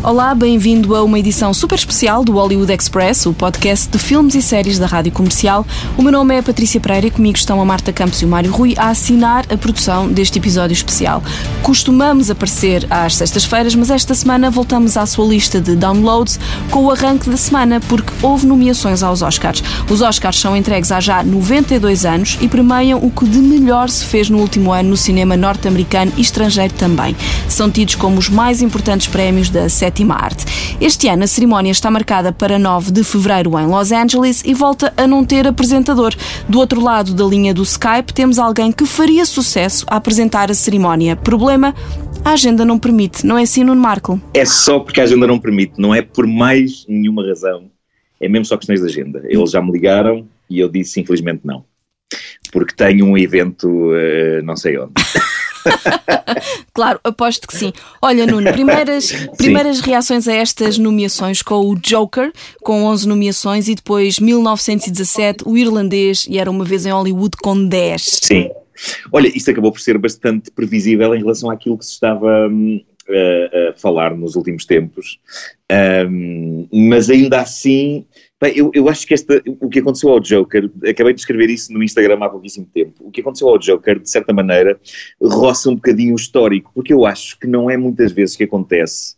Olá, bem-vindo a uma edição super especial do Hollywood Express, o podcast de filmes e séries da Rádio Comercial. O meu nome é Patrícia Pereira e comigo estão a Marta Campos e o Mário Rui a assinar a produção deste episódio especial. Costumamos aparecer às sextas-feiras, mas esta semana voltamos à sua lista de downloads com o arranque da semana, porque houve nomeações aos Oscars. Os Oscars são entregues há já 92 anos e premiam o que de melhor se fez no último ano no cinema norte-americano e estrangeiro também. São tidos como os mais importantes prémios da sétima arte. Este ano a cerimónia está marcada para 9 de fevereiro em Los Angeles e volta a não ter apresentador. Do outro lado da linha do Skype temos alguém que faria sucesso a apresentar a cerimónia. Problema? A agenda não permite, não é assim, Nuno Marco? É só porque a agenda não permite, não é por mais nenhuma razão. É mesmo só questões de agenda. Eles já me ligaram e eu disse infelizmente não. Porque tenho um evento uh, não sei onde. claro, aposto que sim. Olha, Nuno, primeiras, primeiras reações a estas nomeações com o Joker, com 11 nomeações, e depois 1917, o Irlandês, e era uma vez em Hollywood com 10. Sim. Olha, isto acabou por ser bastante previsível em relação àquilo que se estava hum, a, a falar nos últimos tempos, um, mas ainda assim Bem, eu, eu acho que esta, o que aconteceu ao Joker, acabei de escrever isso no Instagram há pouquíssimo tempo, o que aconteceu ao Joker, de certa maneira, roça um bocadinho o histórico, porque eu acho que não é muitas vezes que acontece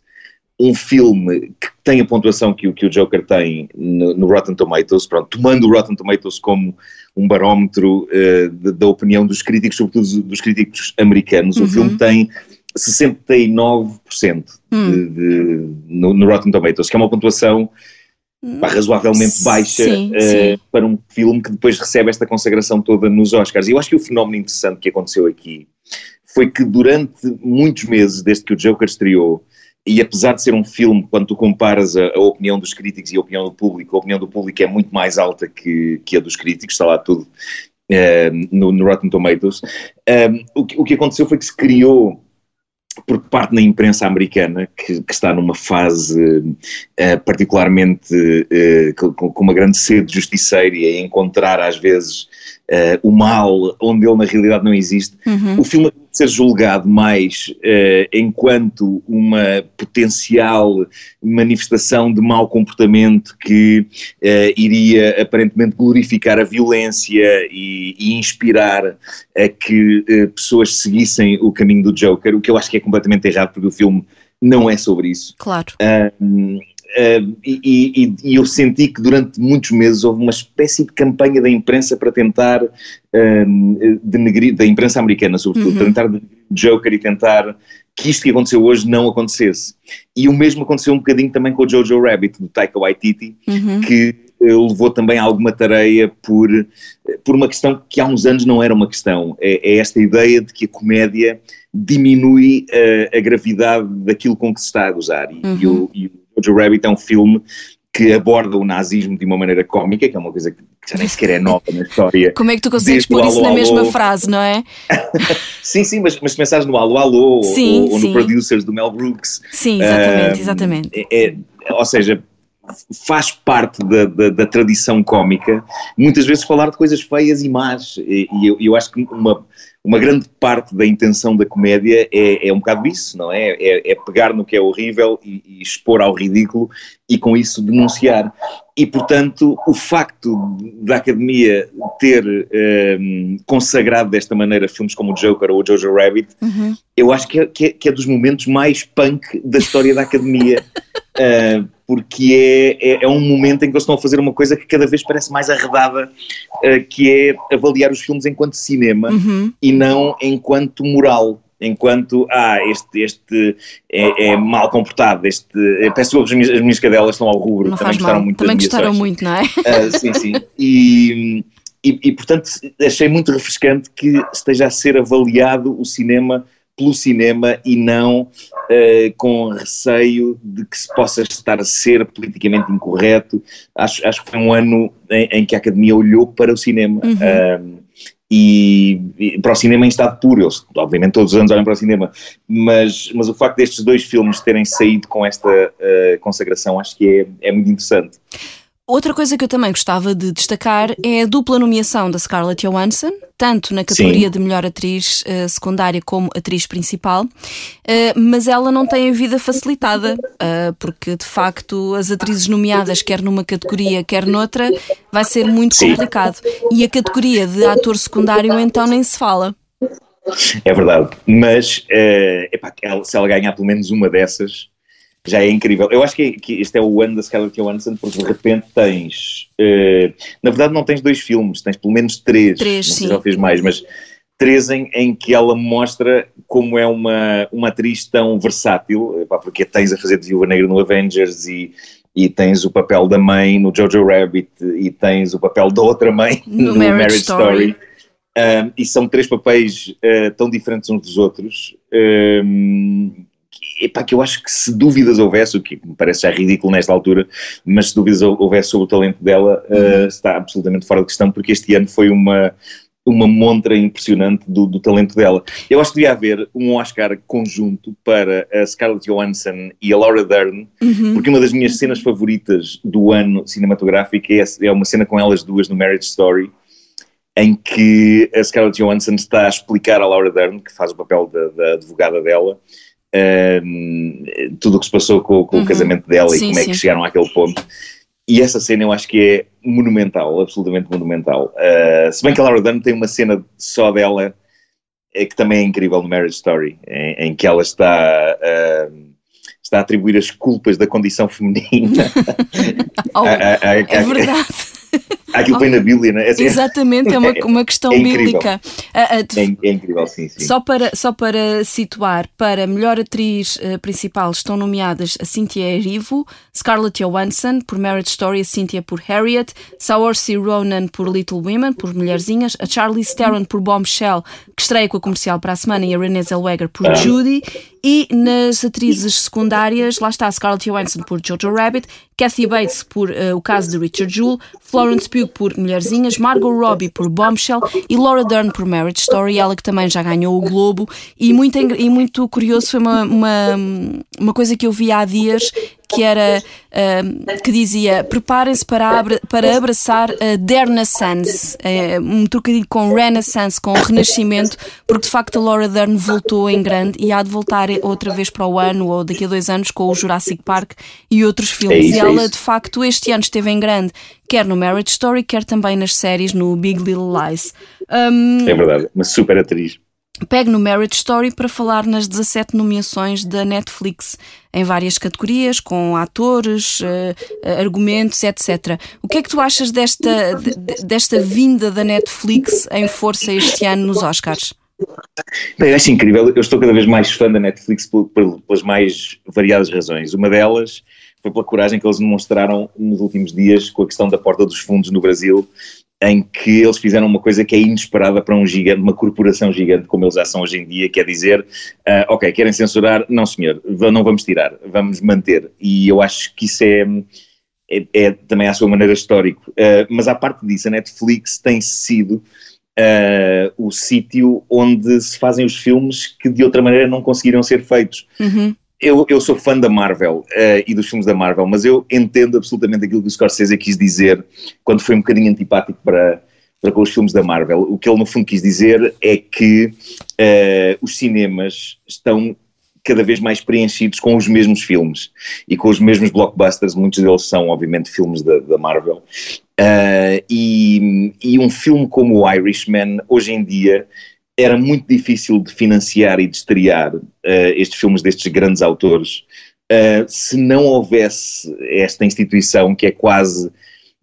um filme que tem a pontuação que, que o Joker tem no, no, Rotten Tomatoes, pronto, tomando o Rotten Tomatoes como um barómetro uh, de, da opinião dos críticos, sobretudo dos críticos americanos, uhum. o filme tem 69% hum. de, de, no, no Rotten Tomatoes, que é uma pontuação razoavelmente baixa sim, uh, sim. para um filme que depois recebe esta consagração toda nos Oscars. E eu acho que o fenómeno interessante que aconteceu aqui foi que durante muitos meses, desde que o Joker estreou, e apesar de ser um filme, quando tu comparas a, a, opinião dos críticos e a opinião do público, a opinião do público é muito mais alta que, que a dos críticos, está lá tudo uh, no, no, Rotten Tomatoes. Um, eh, o, que, o que aconteceu foi que se criou por parte da imprensa americana, que, que está numa fase uh, particularmente uh, com, com, uma grande sede de justiceira e encontrar às vezes uh, o mal onde ele na realidade não existe, uhum. o filme ser julgado mais uh, enquanto uma potencial manifestação de mau comportamento que uh, iria aparentemente glorificar a violência e, e inspirar a que pessoas seguissem o caminho do Joker, o que eu acho que é completamente errado porque o filme não é sobre isso. Claro. Uh, e, e, e, eu senti que durante muitos meses houve uma espécie de campanha da imprensa para tentar uh, denegrir, da imprensa americana sobretudo, uhum. tentar denegrir Joker e tentar que isto que aconteceu hoje não acontecesse. E o mesmo aconteceu um bocadinho também com o Jojo Rabbit, do Taika Waititi, uhum. que uh, levou também alguma tareia por, por uma questão que há uns anos não era uma questão, é, é esta ideia de que a comédia diminui uh, a gravidade daquilo com que se está a gozar. E, uhum. e o Jojo Rabbit é um filme que aborda o nazismo de uma maneira cómica, que é uma coisa que já nem sequer é nova na história. Como é que tu consegues pôr isso na mesma frase, não é? sim, sim, mas, mas se pensares no Alô Alô sim, ou, ou no Producers do Mel Brooks. Sim, exatamente, uh, exatamente. É, é, ou seja, faz parte da, da, da, tradição cómica, muitas vezes falar de coisas feias e más, e, e eu, eu, acho que uma, uma grande parte da intenção da comédia é, é um bocado isso, não é? É, é pegar no que é horrível e, e, expor ao ridículo e com isso denunciar. E, portanto, o facto da Academia ter ehm, consagrado desta maneira filmes como o Joker ou o Jojo Rabbit, uhum. eu acho que é, que é, que, é, dos momentos mais punk da história da Academia. uh, porque é, é, é, um momento em que eles estão a fazer uma coisa que cada vez parece mais arredada, uh, que é avaliar os filmes enquanto cinema uhum. e não enquanto moral. Enquanto, ah, este, este é, é mal comportado, este. Eh, peço desculpa, as minhas, as minhas cadelas estão ao rubro, não também gostaram mal. muito. Também gostaram muito, não é? Uh, sim, sim. E, e, e, portanto, achei muito refrescante que esteja a ser avaliado o cinema pelo cinema e não uh, com receio de que se possa estar a ser politicamente incorreto. Acho, acho que foi um ano em, em que a Academia olhou para o cinema. Uhum. Uh, e, e, para o cinema em estado puro, eles obviamente todos os anos olham para o cinema, mas, mas o facto destes dois filmes terem saído com esta uh, consagração acho que é, é muito interessante. Outra coisa que eu também gostava de destacar é a dupla nomeação da Scarlett Johansson, tanto na categoria Sim. de melhor atriz uh, secundária como atriz principal, uh, mas ela não tem a vida facilitada, uh, porque de facto as atrizes nomeadas, quer numa categoria, quer noutra, vai ser muito Sim. complicado. E a categoria de ator secundário então nem se fala. É verdade, mas epá, se ela ganhar pelo menos uma dessas, já é incrível. Eu acho que, que este é o ano da Scarlett Johansson porque de repente tens, uh, na verdade não tens dois filmes, tens pelo menos três, três não se já fez mais, mas três em, em que ela mostra como é uma, uma atriz tão versátil, porque tens a fazer de Viúva Negra no Avengers e, e tens o papel da mãe no Jojo Rabbit e tens o papel da outra mãe no, no Marriage, Marriage, Story. Story. Um, e são três papéis uh, tão diferentes uns dos outros um, epá, que eu acho que se dúvidas houvesse, o que me parece já ridículo nesta altura, mas se dúvidas houvesse sobre o talento dela, uh, está absolutamente fora de questão, porque este ano foi uma, uma montra impressionante do, do, talento dela. Eu acho que devia haver um Oscar conjunto para a Scarlett Johansson e a Laura Dern, uhum. porque uma das minhas cenas favoritas do ano cinematográfico é, é uma cena com elas duas no Marriage Story, em que a Scarlett Johansson está a explicar à Laura Dern, que faz o papel da, da advogada dela, tudo o que se passou com, com uhum. o casamento dela sim, e como sim. é que chegaram àquele ponto. E essa cena eu acho que é monumental, absolutamente monumental. Uh, se bem que a Laura Dern tem uma cena só dela é que também é incrível no Marriage Story, em, em que ela está, uh, está a atribuir as culpas da condição feminina. oh, a, a, a, é verdade. Aquilo foi na Bíblia, não é? Assim, Exatamente, é uma, uma questão é bíblica. É, é, incrível, sim, sim. Só para, só para situar, para melhor atriz uh, principal estão nomeadas a Cynthia Erivo, Scarlett Johansson por Marriage Story, a Cynthia por Harriet, Saoirse Ronan por Little Women, por Mulherzinhas, a Charlize Theron por Bombshell, que estreia com a comercial para a semana, e a Renée Zellweger por ah. Judy, e nas atrizes secundárias, lá está Scarlett Johansson por Jojo Rabbit, Kathy Bates por uh, O Caso de Richard Jewell, Florence Pugh por Mulherzinhas, Margot Robbie por Bombshell e Laura Dern por Marriage Story, ela que também já ganhou o Globo. E muito, e muito curioso foi uma, uma, uma coisa que eu vi há dias que era uh, que dizia preparem-se para, para abraçar a Dernissance, uh, um trocadilho com Renaissance, com Renascimento, porque de facto a Laura Dern voltou em grande e há de voltar outra vez para o ano ou daqui a dois anos com o Jurassic Park e outros filmes. É isso, e é ela é de facto este ano esteve em grande, quer no Marriage Story, quer também nas séries no Big Little Lies. Um, é verdade, uma super atriz. Pegue no Marriage Story para falar nas 17 nomeações da Netflix, em várias categorias, com atores, uh, argumentos, etc. O que é que tu achas desta, desta vinda da Netflix em força este ano nos Oscars? Bem, acho incrível. Eu estou cada vez mais fã da Netflix pelas mais variadas razões. Uma delas foi pela coragem que eles demonstraram nos últimos dias com a questão da porta dos fundos no Brasil em que eles fizeram uma coisa que é inesperada para um gigante, uma corporação gigante como eles já são hoje em dia, que é dizer, uh, ok, querem censurar? Não senhor, não vamos tirar, vamos manter. E eu acho que isso é, é, é também à sua maneira histórico. Uh, mas à parte disso, a Netflix tem sido uh, o sítio onde se fazem os filmes que de outra maneira não conseguiriam ser feitos. Uhum eu, eu sou fã da Marvel uh, e dos filmes da Marvel, mas eu entendo absolutamente aquilo que o Scorsese quis dizer quando foi um bocadinho antipático para, para com os filmes da Marvel. O que ele no fundo quis dizer é que uh, os cinemas estão cada vez mais preenchidos com os mesmos filmes e com os mesmos blockbusters, muitos deles são obviamente filmes da, da Marvel. Uh, e, e um filme como o Irishman, hoje em dia, era muito difícil de financiar e de estrear uh, estes filmes destes grandes autores uh, se não houvesse esta instituição que é quase.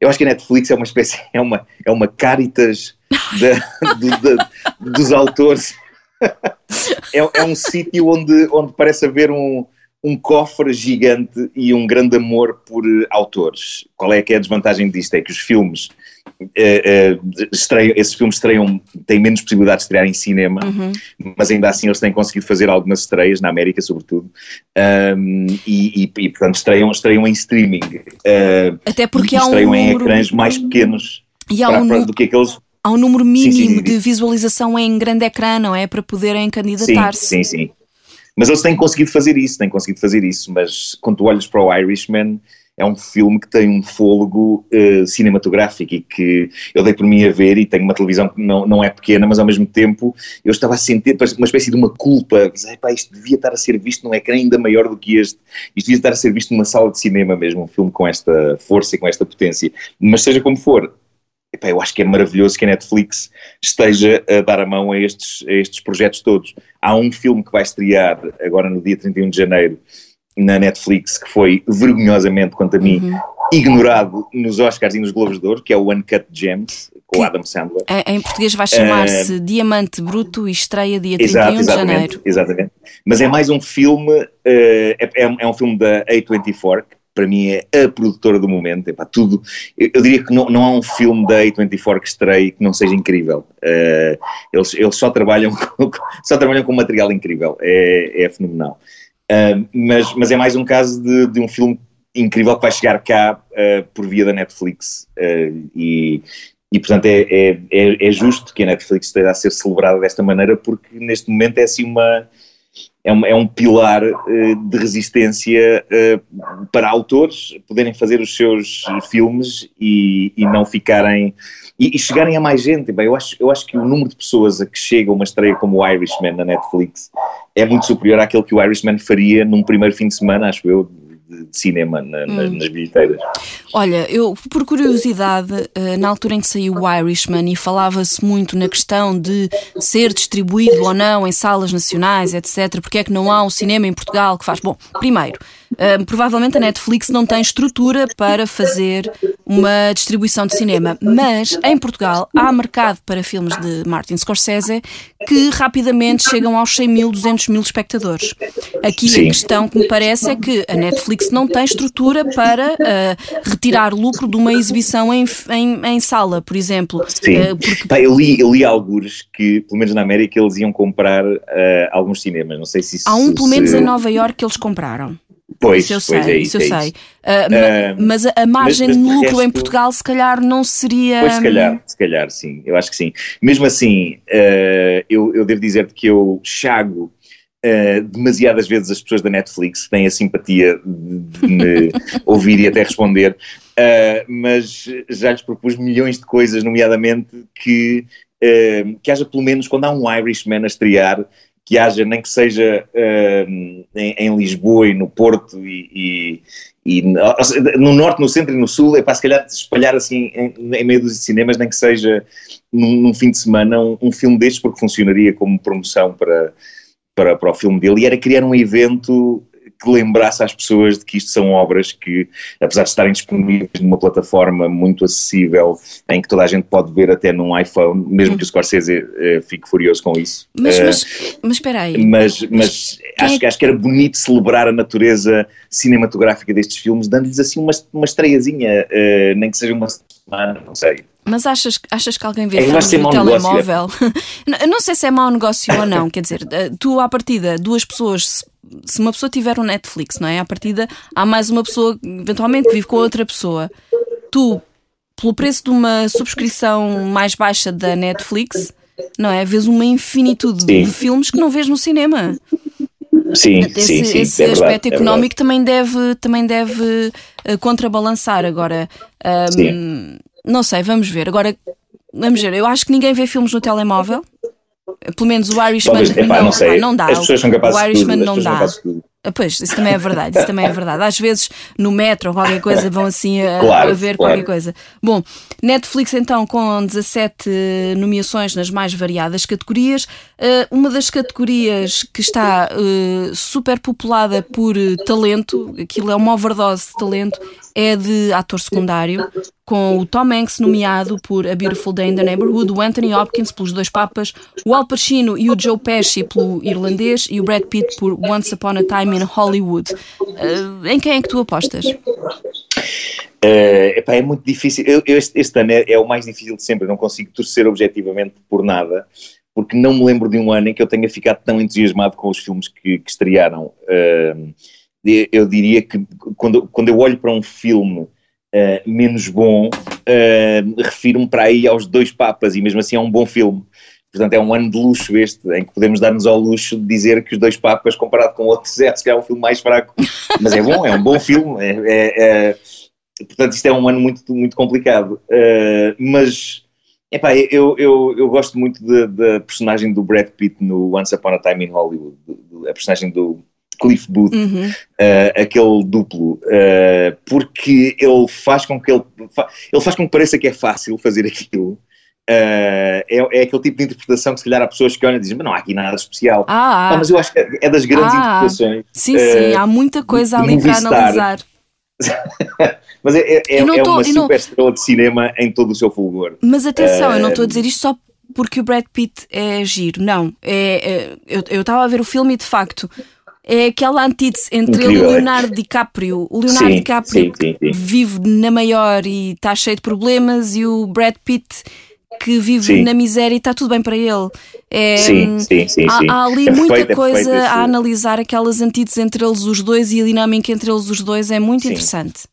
Eu acho que a Netflix é uma espécie, é uma, é uma caritas dos autores. é, é um sítio onde, onde parece haver um, um cofre gigante e um grande amor por autores. Qual é que é a desvantagem disto? É que os filmes Uh, uh, estreiam, esses filmes estreiam, têm menos possibilidade de estrear em cinema, uhum. mas ainda assim eles têm conseguido fazer algumas estreias, na América sobretudo, um, e, e, e, portanto estreiam, estreiam em streaming. Até porque há um estreiam número... em ecrãs mais pequenos e há um, do que aqueles... Há um número mínimo sim, sim, sim. de visualização em grande ecrã, não é? Para poderem candidatar-se. Sim, sim, sim. Mas eles têm conseguido fazer isso, têm conseguido fazer isso, mas quando olhas para o Irishman é um filme que tem um fôlego uh, cinematográfico e que eu dei por mim a ver e tenho uma televisão que não, não é pequena, mas ao mesmo tempo eu estava a sentir uma espécie de uma culpa, pá, isto devia estar a ser visto num ecrã ainda maior do que este, isto devia estar a ser visto numa sala de cinema mesmo, um filme com esta força e com esta potência, mas seja como for, Epá, eu acho que é maravilhoso que a Netflix esteja a dar a mão a estes, a estes projetos todos. Há um filme que vai estrear agora no dia 31 de janeiro na Netflix que foi vergonhosamente, quanto a mim, uhum. ignorado nos Oscars e nos Globos de Ouro, que é o Uncut Gems, com o Adam Sandler. Em português vai chamar-se uh, Diamante Bruto e estreia dia 31 exato, de janeiro. Exatamente. Mas é mais um filme, uh, é, é, um filme da A24, que para mim é a produtora do momento, epá, tudo, eu, eu, diria que não, não há um filme da A24 que estreie que não seja incrível, uh, eles, eles só trabalham com, só trabalham com material incrível, é, é fenomenal, uh, mas, mas é mais um caso de, de um filme incrível que vai chegar cá uh, por via da Netflix e, e portanto é, é, é, é justo que a Netflix esteja a ser celebrada desta maneira porque neste momento é assim uma é um, é um pilar uh, de resistência uh, para autores poderem fazer os seus filmes e, e não ficarem. E, e, chegarem a mais gente. Bem, eu, acho, eu acho que o número de pessoas a que chega uma estreia como o Irishman na Netflix é muito superior àquele que o Irishman faria num primeiro fim de semana, acho eu, de, de cinema na, hum. nas bilheteiras. Olha, eu, por curiosidade, eh, na altura em que saiu o Irishman e falava-se muito na questão de ser distribuído ou não em salas nacionais, etc., porque é que não há um cinema em Portugal que faz. Bom, primeiro, uh, provavelmente a Netflix não tem estrutura para fazer uma distribuição de cinema, mas em Portugal há mercado para filmes de Martin Scorsese que rapidamente chegam aos 100 mil, 200 mil espectadores. Aqui Sim. a questão que me parece é que a Netflix não tem estrutura para uh, retirar lucro de uma exibição em, em, em sala, por exemplo. Sim. Uh, porque... Pá, eu, li, eu li alguns que, pelo menos na América, eles iam comprar uh, alguns cinemas. Não sei se isso, Há um, pelo menos, em Nova York que eles compraram. Pois, isso eu sei, sei, é isso, isso eu sei. Uh, uh, mas a margem mas, mas de lucro resto, em Portugal se calhar não seria. Pois, se calhar, se calhar, sim, eu acho que sim. Mesmo assim, uh, eu, eu devo dizer-te que eu chago Uh, demasiadas vezes as pessoas da Netflix têm a simpatia de me ouvir e até responder, uh, mas já lhes propus milhões de coisas, nomeadamente que, uh, que haja pelo menos quando há um Irishman a estrear, que haja, nem que seja em, em, Lisboa e no Porto e, e, e, no Norte, no Centro e no Sul, é para se calhar espalhar assim em, em meio dos cinemas, nem que seja num, num fim de semana um, um filme destes, porque funcionaria como promoção para para, para o filme dele. E era criar um evento que lembrasse às pessoas de que isto são obras que, apesar de estarem disponíveis numa plataforma muito acessível, em que toda a gente pode ver até num iPhone, mesmo que o Scorsese uh, fique furioso com isso. Mas, uh, mas, mas espera aí. Mas, mas acho, é... acho que era bonito celebrar a natureza cinematográfica destes filmes, dando-lhes assim uma, uma estreiazinha, uh, nem que seja uma semana, não sei. Mas achas, achas que alguém vê é, filmes no telemóvel? Negócio, não sei se é mau negócio ou não, quer dizer, tu à partida, duas pessoas se uma pessoa tiver um Netflix, não é? À partida, há mais uma pessoa, eventualmente, que vive com outra pessoa. Tu, pelo preço de uma subscrição mais baixa da Netflix, não é? Vês uma infinitude sim. de filmes que não vês no cinema. Sim, esse, sim, sim, esse é aspecto verdade, económico é também deve, também deve uh, contrabalançar. Agora, um, não sei, vamos ver. Agora, vamos ver. Eu acho que ninguém vê filmes no telemóvel. Pelo menos o Irishman Talvez, epá, não, não, sei. não dá. As pessoas são capazes o Irishman de tudo, não dá. Ah, pois, isso também é verdade, isso também é verdade. Às vezes no metro ou qualquer coisa vão assim a, claro, a ver claro. qualquer coisa. Bom, Netflix então com 17 nomeações nas mais variadas categorias. Uh, uma das categorias que está uh, super populada por talento, aquilo é uma overdose de talento, é de ator secundário, com o Tom Hanks nomeado por A Beautiful Day in the Neighborhood, o Anthony Hopkins pelos Dois Papas, o Al Pacino e o Joe Pesci pelo Irlandês e o Brad Pitt por Once Upon a Time in Hollywood. Uh, em quem é que tu apostas? Uh, epá, é muito difícil. Eu, eu este, este, ano é, é, o mais difícil de sempre. Eu não consigo torcer objetivamente por nada, porque não me lembro de um ano em que eu tenha ficado tão entusiasmado com os filmes que, que estrearam. Uh, eu diria que quando, quando eu olho para um filme uh, menos bom, uh, refiro-me para aí aos dois papas e mesmo assim é um bom filme. Portanto, é um ano de luxo este, em que podemos dar-nos ao luxo de dizer que os dois Papas, comparado com outros, é, é um filme mais fraco. Mas é bom, é um bom filme. É, é, é, portanto, isto é um ano muito, muito complicado. Uh, mas, epá, eu, eu, eu gosto muito da personagem do Brad Pitt no Once Upon a Time in Hollywood, a personagem do Cliff Booth, uhum. uh, aquele duplo, uh, porque ele faz com que ele, ele faz com que pareça que é fácil fazer aquilo Uh, é, é, aquele tipo de interpretação que se calhar há pessoas que olham e dizem, mas não há aqui nada especial. Ah, ah. mas eu acho que é das grandes ah, interpretações. Sim, sim, há muita coisa ali para analisar. mas é, é, é, é uma super não... estrela de cinema em todo o seu fulgor. Mas atenção, eu não estou a dizer isto só porque o Brad Pitt é giro, não. É, é eu estava a ver o filme e de facto é aquela antítese entre ele e o Leonardo DiCaprio. O Leonardo sim, DiCaprio sim, sim, vive na maior e está cheio de problemas e o Brad Pitt que vive sim. na miséria e está tudo bem para ele. É, sim, sim, sim, há, há ali é muita perfeito, coisa é a analisar, aquelas antíteses entre eles os dois e a dinâmica entre eles os dois é muito interessante.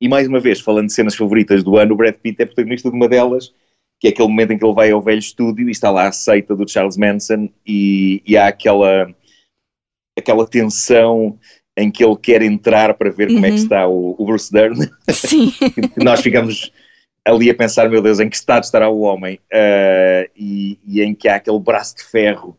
E mais uma vez, falando de cenas favoritas do ano, o Brad Pitt é protagonista de uma delas, que é aquele momento em que ele vai ao velho estúdio e está lá a seita do Charles Manson e, e há aquela, aquela tensão em que ele quer entrar para ver uhum. como é que uhum. está o, o Bruce Dern. Sim. Nós ficamos ali a pensar, meu Deus, em que estado estará o homem? Uh, e, e, em que há aquele braço de ferro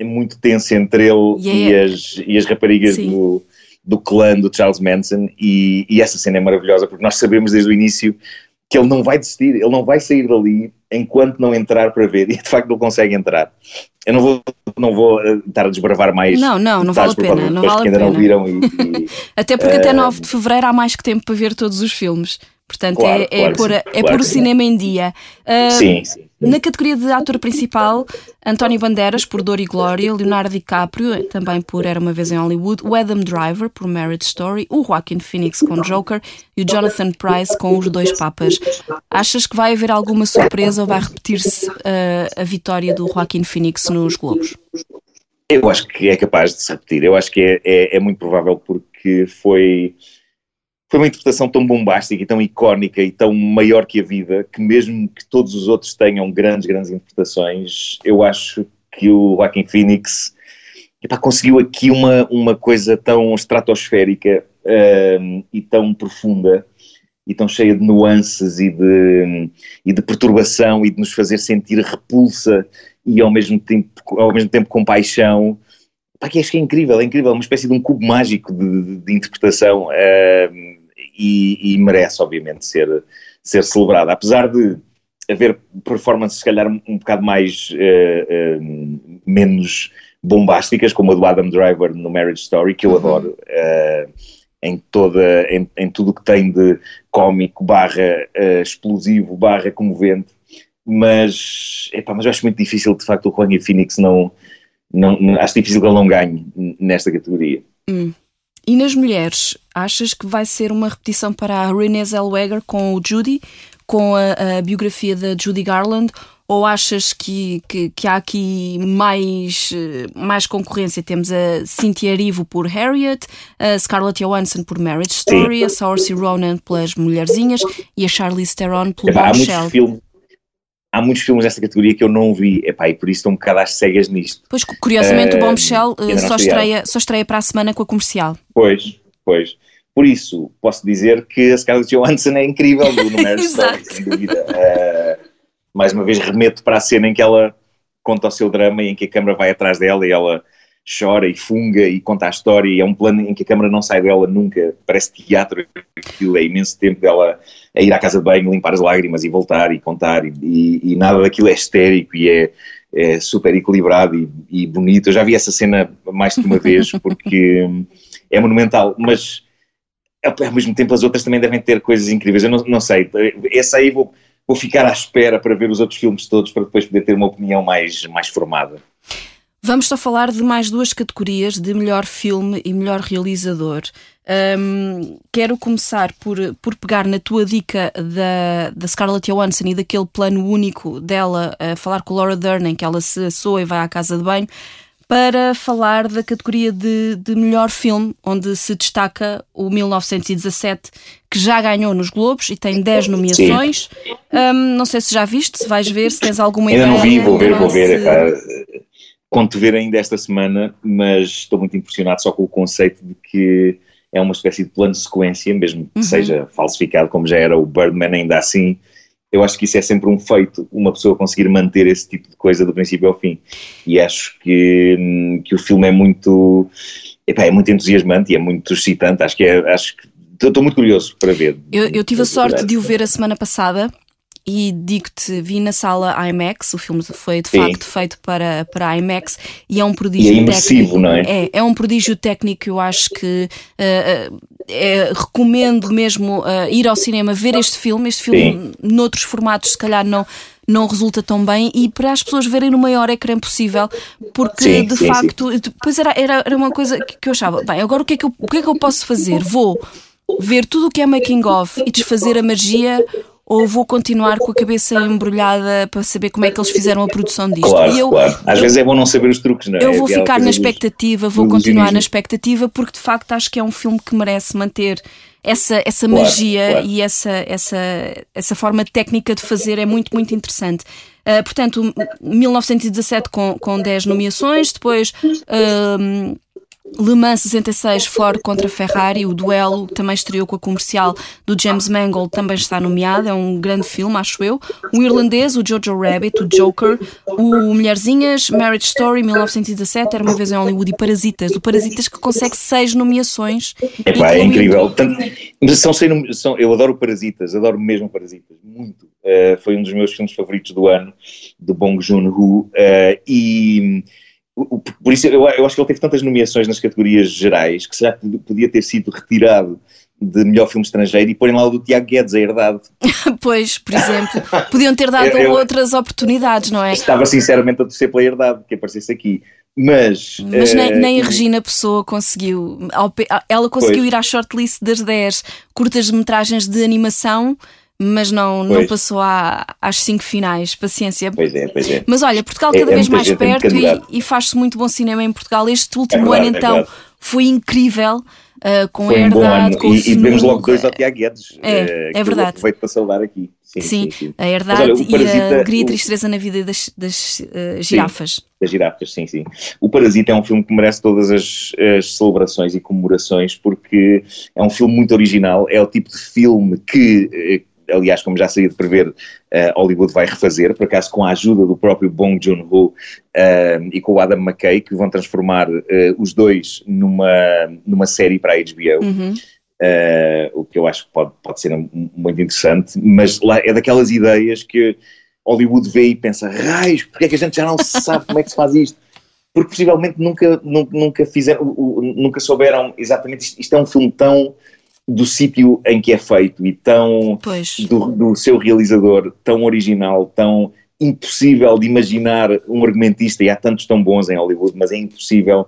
muito tenso entre ele yeah. e, as, e as raparigas do, do clã do Charles Manson. E, e, essa cena é maravilhosa, porque nós sabemos desde o início que ele não vai desistir, ele não vai sair dali enquanto não entrar para ver. E de facto ele consegue entrar. Eu não vou, não vou eh, estar a desbravar mais. Não, não, não vale a pena. Não vale que ainda pena. não viram. E, e, até porque uh, até 9 de fevereiro há mais que tempo para ver todos os filmes. Portanto, claro, é, é, claro, pôr, é claro, o cinema em dia. Uh, sim, sim, Na categoria de ator principal, António Bandeiras, por Dor e Glória, Leonardo DiCaprio, também por Era uma Vez em Hollywood, o Adam Driver, por Marriage Story, o Joaquin Phoenix com Joker e o Jonathan Price com Os Dois Papas. Achas que vai haver alguma surpresa ou vai repetir-se uh, a vitória do Joaquin Phoenix nos Globos? Eu acho que é capaz de se repetir. Eu acho que é, é, é muito provável porque foi foi uma interpretação tão bombástica e tão icónica e tão maior que a vida, que mesmo que todos os outros tenham grandes, grandes interpretações, eu acho que o Joaquin Phoenix epá, conseguiu aqui uma, uma coisa tão estratosférica um, e tão profunda e tão cheia de nuances e de, e de perturbação e de nos fazer sentir repulsa e ao mesmo tempo, ao mesmo tempo compaixão. Pá, que acho que é incrível, é incrível, uma espécie de um cubo mágico de, de, de interpretação. Um, e, e, merece, obviamente, ser, ser celebrada. Apesar de haver performances, se calhar, um, um bocado mais uh, uh, menos bombásticas, como a do Adam Driver no Marriage Story, que eu uhum. adoro, uh, em, toda, em, em tudo o que tem de cómico, barra explosivo, barra comovente, mas, epá, mas eu acho muito difícil, de facto, o Joaquin Phoenix não, não, não, acho difícil que ele não ganhe nesta categoria. Hum. E nas mulheres, achas que vai ser uma repetição para a Renée Zellweger com o Judy, com a, a biografia da Judy Garland, ou achas que, que, que, há aqui mais, mais concorrência? Temos a Cynthia Erivo por Harriet, a Scarlett Johansson por Marriage Story, Sim. a Saoirse Ronan pelas Mulherzinhas e a Charlize Theron pelo Bombshell há muitos filmes desta categoria que eu não vi, epá, e por isso estou um bocado às cegas nisto. Pois, curiosamente, uh, o Bombshell uh, só, estreia, só estreia para a semana com a comercial. Pois, pois. Por isso, posso dizer que a Scarlett Johansson é incrível no número Story, sem dúvida. Uh, mais uma vez, remeto para a cena em que ela conta o seu drama e em que a câmera vai atrás dela e ela chora e funga e conta a história e é um plano em que a câmera não sai dela nunca, parece teatro, aquilo é imenso tempo dela a ir à casa de banho, limpar as lágrimas e voltar e contar e, e, nada daquilo é estérico e é, é super equilibrado e, e, bonito. Eu já vi essa cena mais de uma vez porque é monumental, mas ao mesmo tempo as outras também devem ter coisas incríveis. Eu não, não sei, essa aí vou, vou ficar à espera para ver os outros filmes todos para depois poder ter uma opinião mais, mais formada. Vamos só falar de mais duas categorias de melhor filme e melhor realizador. Um, quero começar por, por pegar na tua dica da, da Scarlett Johansson e daquele plano único dela a falar com Laura Dern, em que ela se assoa e vai à casa de banho, para falar da categoria de, de melhor filme, onde se destaca o 1917, que já ganhou nos Globos e tem 10 nomeações. Um, não sei se já viste, se vais ver, se tens alguma ainda ideia. Ainda não vi, vou ver, vou ver. Se... conto ver ainda esta semana, mas estou muito impressionado só com o conceito de que é uma espécie de plano de sequência, mesmo que uhum. seja falsificado, como já era o Birdman, ainda assim eu acho que isso é sempre um feito, uma pessoa conseguir manter esse tipo de coisa do princípio ao fim. E acho que, hum, que o filme é muito, epá, é muito entusiasmante e é muito excitante. Acho que é, acho que estou muito curioso para ver. Eu, eu tive a sorte de o ver a semana passada e digo-te, vi na sala IMAX, o filme foi de Sim. facto feito para, para IMAX e é um prodígio e é imersivo, técnico. não é? é? É um prodígio técnico, eu acho que uh, é, recomendo mesmo uh, ir ao cinema ver este filme. Este filme, Sim. noutros formatos, se calhar não não resulta tão bem e para as pessoas verem no maior ecrã possível, porque sim, de sim, facto, sim. depois era, era, era uma coisa que eu achava, bem, agora o que, é que eu, o que é que eu posso fazer? Vou ver tudo o que é making of e desfazer a magia ou vou continuar com a cabeça embrulhada para saber como é que eles fizeram a produção disto. Claro, eu, claro. Às eu, vezes é bom não saber os truques, não é? Eu vou é ficar na expectativa, vou continuar na expectativa, porque de facto acho que é um filme que merece manter essa, essa claro, magia claro. e essa, essa, essa forma técnica de fazer é muito, muito interessante. Uh, portanto, 1917 com, com 10 nomeações, depois uh, Le Mans 66 Ford contra Ferrari, o duelo também estreou com a comercial do James Mangold, também está nomeado, é um grande filme, acho eu. O irlandês, o Jojo Rabbit, o Joker, o Mulherzinhas, Marriage Story, 1917, era uma vez em Hollywood, e Parasitas. O Parasitas que consegue seis nomeações. Epá, é incrível. Tanto, são, são, eu adoro Parasitas, adoro mesmo Parasitas, muito. Uh, foi um dos meus filmes favoritos do ano, do Bong Joon-ho, uh, e por isso eu, eu, acho que ele teve tantas nomeações nas categorias gerais que será que podia ter sido retirado de melhor filme estrangeiro e porem lá o do Tiago Guedes, a herdade. pois, por exemplo, podiam ter dado eu, outras oportunidades, não é? Estava sinceramente a torcer pela herdade que aparecesse aqui. Mas, Mas nem, uh, nem, a Regina Pessoa conseguiu. Ela conseguiu pois. ir à shortlist das 10 curtas-metragens de animação mas não, não passou à, às cinco finais. Paciência. Pois é, pois é. Mas olha, Portugal é, cada é, vez mais perto e, e faz-se muito bom cinema em Portugal. Este último é verdade, ano, é então, foi incrível. Uh, com foi a Herdade, um com e, o E vemos logo dois ao Tiago Guedes. É, uh, é verdade. Aproveito para saudar aqui. Sim, sim, sim, sim. a Herdade olha, e a alegria e tristeza na vida das, das uh, girafas. Sim, das girafas, sim, sim. O Parasita é um filme que merece todas as, as, celebrações e comemorações porque é um filme muito original, é o tipo de filme que aliás, como já saía de prever, uh, Hollywood vai refazer, por acaso com a ajuda do próprio Bong Joon-ho uh, e com o Adam McKay, que vão transformar uh, os dois numa, numa série para a HBO. Uhum. o que eu acho que pode, pode ser muito interessante, mas lá é daquelas ideias que Hollywood vê e pensa, raios, porque é que a gente já não sabe como é que se faz isto? Porque possivelmente nunca, nunca, nunca fizeram, nunca souberam exatamente isto, isto é um filme tão do sítio em que é feito e tão do, do, seu realizador tão original, tão impossível de imaginar um argumentista, e há tantos tão bons em Hollywood, mas é impossível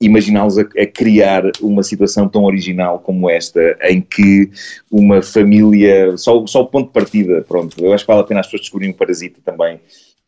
imaginá-los a, a, criar uma situação tão original como esta, em que uma família, só, só o ponto de partida, pronto, eu acho que vale a pena as pessoas descobrirem o Parasita também,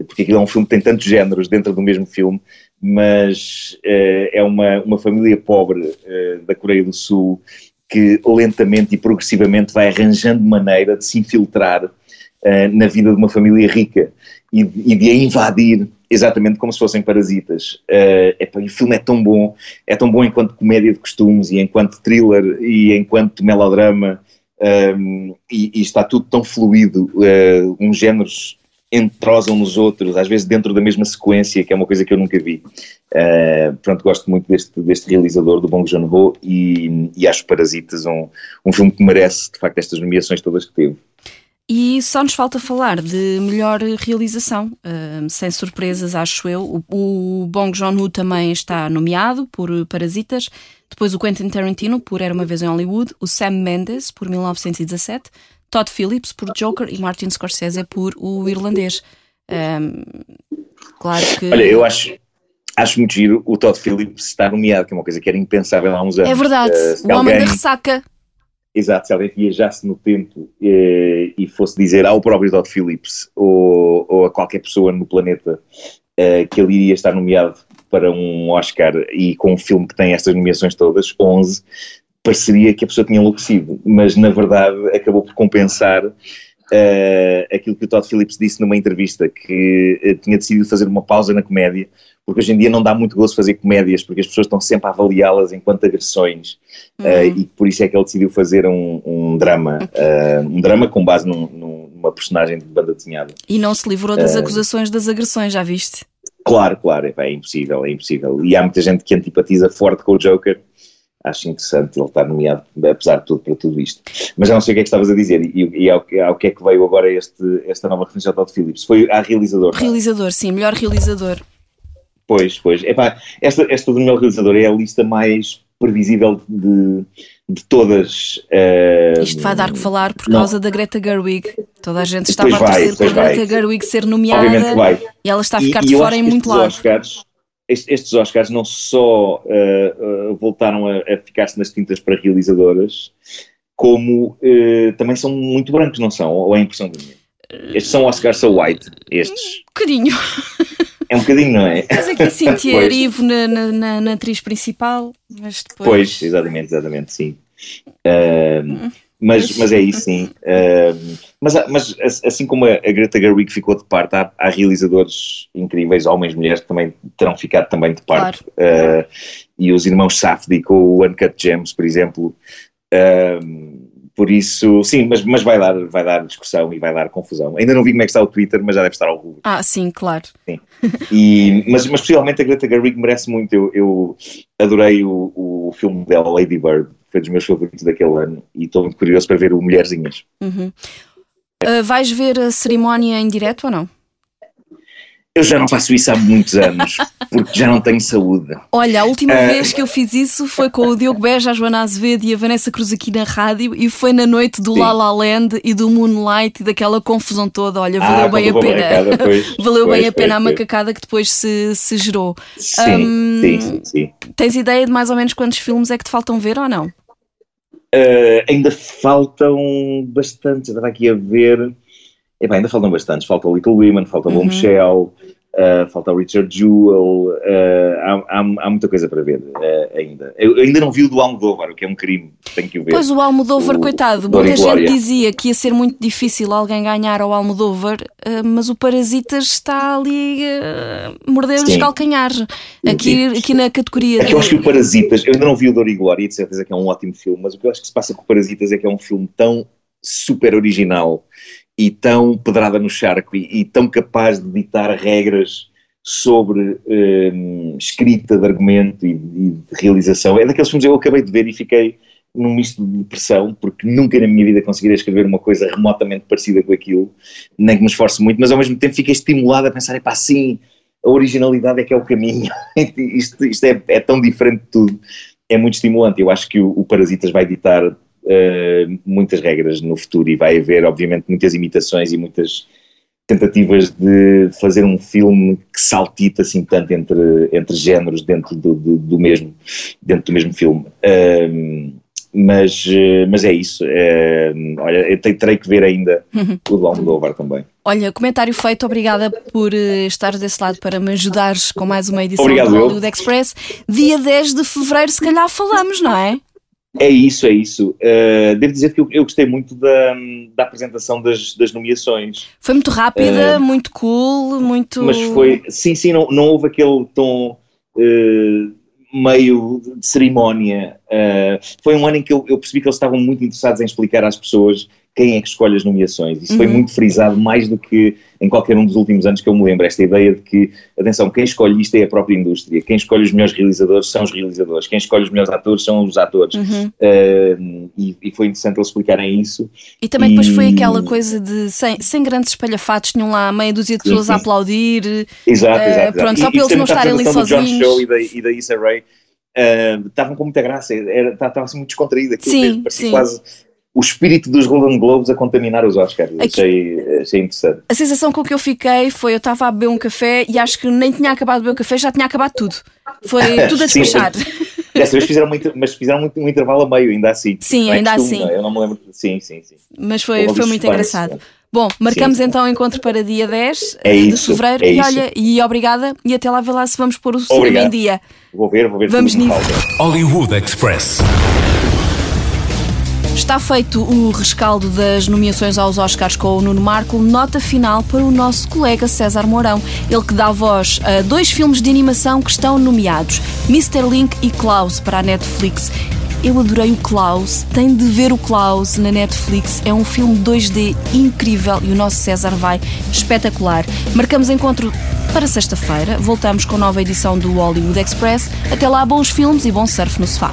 porque aquilo é um filme que tem tantos géneros dentro do mesmo filme, mas uh, é uma, uma família pobre uh, da Coreia do Sul que lentamente e progressivamente vai arranjando maneira de se infiltrar uh, na vida de uma família rica e, e, de a invadir exatamente como se fossem parasitas. Uh, epa, o filme é tão bom, é tão bom enquanto comédia de costumes e enquanto thriller e enquanto melodrama um, ehm, e, e, está tudo tão fluido, uh, uns géneros entrosam nos outros, às vezes dentro da mesma sequência, que é uma coisa que eu nunca vi. Uh, pronto, gosto muito deste, deste realizador, do Bong Joon-ho, e, e acho Parasitas um, um filme que merece, de facto, estas nomeações todas que teve. E só nos falta falar de melhor realização, uh, sem surpresas, acho eu. O, o Bong Joon-ho também está nomeado por Parasitas, depois o Quentin Tarantino por Era Uma Vez em Hollywood, o Sam Mendes por 1917, Todd Phillips por Joker e Martin Scorsese por O Irlandês. Um, claro que. Olha, eu acho. Acho muito giro o Todd Phillips estar nomeado, que é uma coisa que era impensável há uns anos. É verdade, uh, o alguém, homem da ressaca. Exato, se alguém viajasse no tempo e, eh, e fosse dizer ao próprio Todd Phillips ou, ou a qualquer pessoa no planeta uh, que ele iria estar nomeado para um Oscar e com um filme que tem estas nomeações todas, 11, pareceria que a pessoa tinha enlouquecido, mas na verdade acabou por compensar uh, aquilo que o Todd Phillips disse numa entrevista, que uh, tinha decidido fazer uma pausa na comédia, porque hoje em dia não dá muito gosto fazer comédias, porque as pessoas estão sempre a avaliá-las enquanto agressões, uhum. uh, e por isso é que ele decidiu fazer um, um drama, um drama com base num, numa personagem de banda desenhada. E não se livrou das acusações das agressões, já viste? Claro, claro, é, é impossível, é impossível. E há muita gente que antipatiza forte com o Joker, acho interessante ele estar nomeado, apesar de tudo, para tudo isto. Mas já não sei o que é que estavas a dizer e, e ao, ao, que é que veio agora este, esta nova referência ao Todd Phillips. Foi a realizador. Realizador, sim, melhor realizador. Pois, pois. Epá, esta, esta do melhor realizador é a lista mais previsível de, de todas. Uh, Isto vai dar que falar por não. causa da Greta Gerwig. Toda a gente estava a torcer por Greta Gerwig ser nomeada e ela está a ficar e, de fora em muito lado. Oscars, estes Oscars não só uh, uh, voltaram a, a ficar-se nas tintas para realizadoras, como uh, também são muito brancos, não são? Ou é a impressão de mim? Estes são Oscars so white, estes. Um bocadinho. É um bocadinho, não é? Mas aqui Cintia Erivo na, na, na, atriz principal, mas depois... Pois, exatamente, exatamente, sim. Uh, mas, mas é isso, sim. Uh, mas, mas assim como a, Greta Gerwig ficou de parte, há, há, realizadores incríveis, homens e mulheres, que também terão ficado também de parte. Claro. Uh, e os irmãos Safdie com o Uncut Gems, por exemplo. Uh, por isso, sim, mas, mas vai, dar, vai dar discussão e vai dar confusão. Ainda não vi como é que está o Twitter, mas já deve estar ao Google. Ah, sim, claro. Sim. E, mas, mas possivelmente a Greta Gerwig merece muito. Eu, eu adorei o, o filme dela, Lady Bird, foi dos meus favoritos daquele ano e estou muito curioso para ver o Mulherzinhas. Uhum. Uh, vais ver a cerimónia em direto ou não? Eu já não faço isso há muitos anos, porque já não tenho saúde. Olha, a última uh... vez que eu fiz isso foi com o Diogo Beja, a Joana Azevedo e a Vanessa Cruz aqui na rádio e foi na noite do Sim. La La Land e do Moonlight e daquela confusão toda. Olha, valeu ah, bem a pena. Pois, valeu pois, bem a pena pois, a macacada que depois se, se gerou. Sim, um, sim, sim, sim. Tens ideia de mais ou menos quantos filmes é que te faltam ver ou não? Uh, ainda faltam bastantes, estava aqui a ver. Epá, ainda faltam bastantes. Falta Little Women, falta o uhum. Bombshell, Uh, falta o Richard Jewell, uh, há, há, há, muita coisa para ver uh, ainda. Eu ainda não vi o do Almodóvar, o que é um crime, tenho que o ver. Pois o Almodóvar, o, coitado, muita gente dizia que ia ser muito difícil alguém ganhar ao Almodóvar, mas o Parasitas está ali a morder os calcanhares, aqui, aqui na categoria. É que eu acho que o Parasitas, eu ainda não vi o Dor e Glória e de certeza que é um ótimo filme, mas o que eu acho que se passa com o Parasitas é que é um filme tão super original e tão pedrada no charco e, e tão capaz de ditar regras sobre um, escrita de argumento e, e, de realização. É daqueles filmes que eu acabei de ver e fiquei num misto de depressão, porque nunca na minha vida conseguiria escrever uma coisa remotamente parecida com aquilo, nem que me esforce muito, mas ao mesmo tempo fiquei estimulado a pensar, é pá, sim, a originalidade é que é o caminho, isto, isto é, é, tão diferente de tudo, é muito estimulante. Eu acho que o, o Parasitas vai ditar uh, muitas regras no futuro e vai haver, obviamente, muitas imitações e muitas tentativas de fazer um filme que saltita assim tanto entre, entre géneros dentro do, do, do mesmo dentro do mesmo filme uh, mas, mas é isso uh, olha, eu terei que ver ainda uhum. o do Almodóvar também Olha, comentário feito, obrigada por uh, estares desse lado para me ajudares com mais uma edição Obrigado, do Hollywood Express. Dia 10 de Fevereiro, se calhar falamos, não é? É isso, é isso. Uh, devo dizer que eu, eu, gostei muito da, da apresentação das, das nomeações. Foi muito rápida, uh, muito cool, muito. Mas foi. Sim, sim, não, não houve aquele tom uh, meio de cerimónia. foi um ano em que eu, eu, percebi que eles estavam muito interessados em explicar às pessoas quem é que escolhe as nomeações. Isso uhum. foi muito frisado, mais do que em qualquer um dos últimos anos que eu me lembro. Esta ideia de que, atenção, quem escolhe isto é a própria indústria, quem escolhe os melhores realizadores são os realizadores, quem escolhe os melhores atores são os atores. Uhum. Uh, e, e, foi interessante eles explicarem isso. E também e... depois foi aquela coisa de sem, sem grandes espalhafatos, tinham lá meia dúzia de pessoas sim, sim. a aplaudir. Exato, uh, exato. Pronto, e, só para eles não estarem ali sozinhos. Do John Show e da, e da Issa Rae. Uh, estavam com muita graça, estava assim muito descontraído aquilo, sim, sim. quase o espírito dos Golden Globes a contaminar os Oscars. Aqui, achei, achei interessante. A sensação com que eu fiquei foi: eu estava a beber um café e acho que nem tinha acabado de beber o café, já tinha acabado tudo. Foi tudo a despachar. Dessa vez fizeram, muito, mas fizeram muito, um intervalo a meio, ainda assim. Sim, ainda costume, assim. Eu não me lembro. Sim, sim, sim. Mas foi, foi muito engraçado. Bom, marcamos Sim. então o encontro para dia 10 é de isso, fevereiro é e olha, isso. e obrigada e até lá ver lá se vamos pôr o cinema em dia. Vou ver, vou ver. Vamos nisso. Hollywood Express. Está feito o rescaldo das nomeações aos Oscars com o Nuno Marco. Nota final para o nosso colega César Mourão, ele que dá voz a dois filmes de animação que estão nomeados: Mr. Link e Klaus para a Netflix. Eu adorei o Klaus, tem de ver o Klaus na Netflix. É um filme 2D incrível e o nosso César vai espetacular. Marcamos encontro para sexta-feira. Voltamos com nova edição do Hollywood Express. Até lá, bons filmes e bom surf no sofá.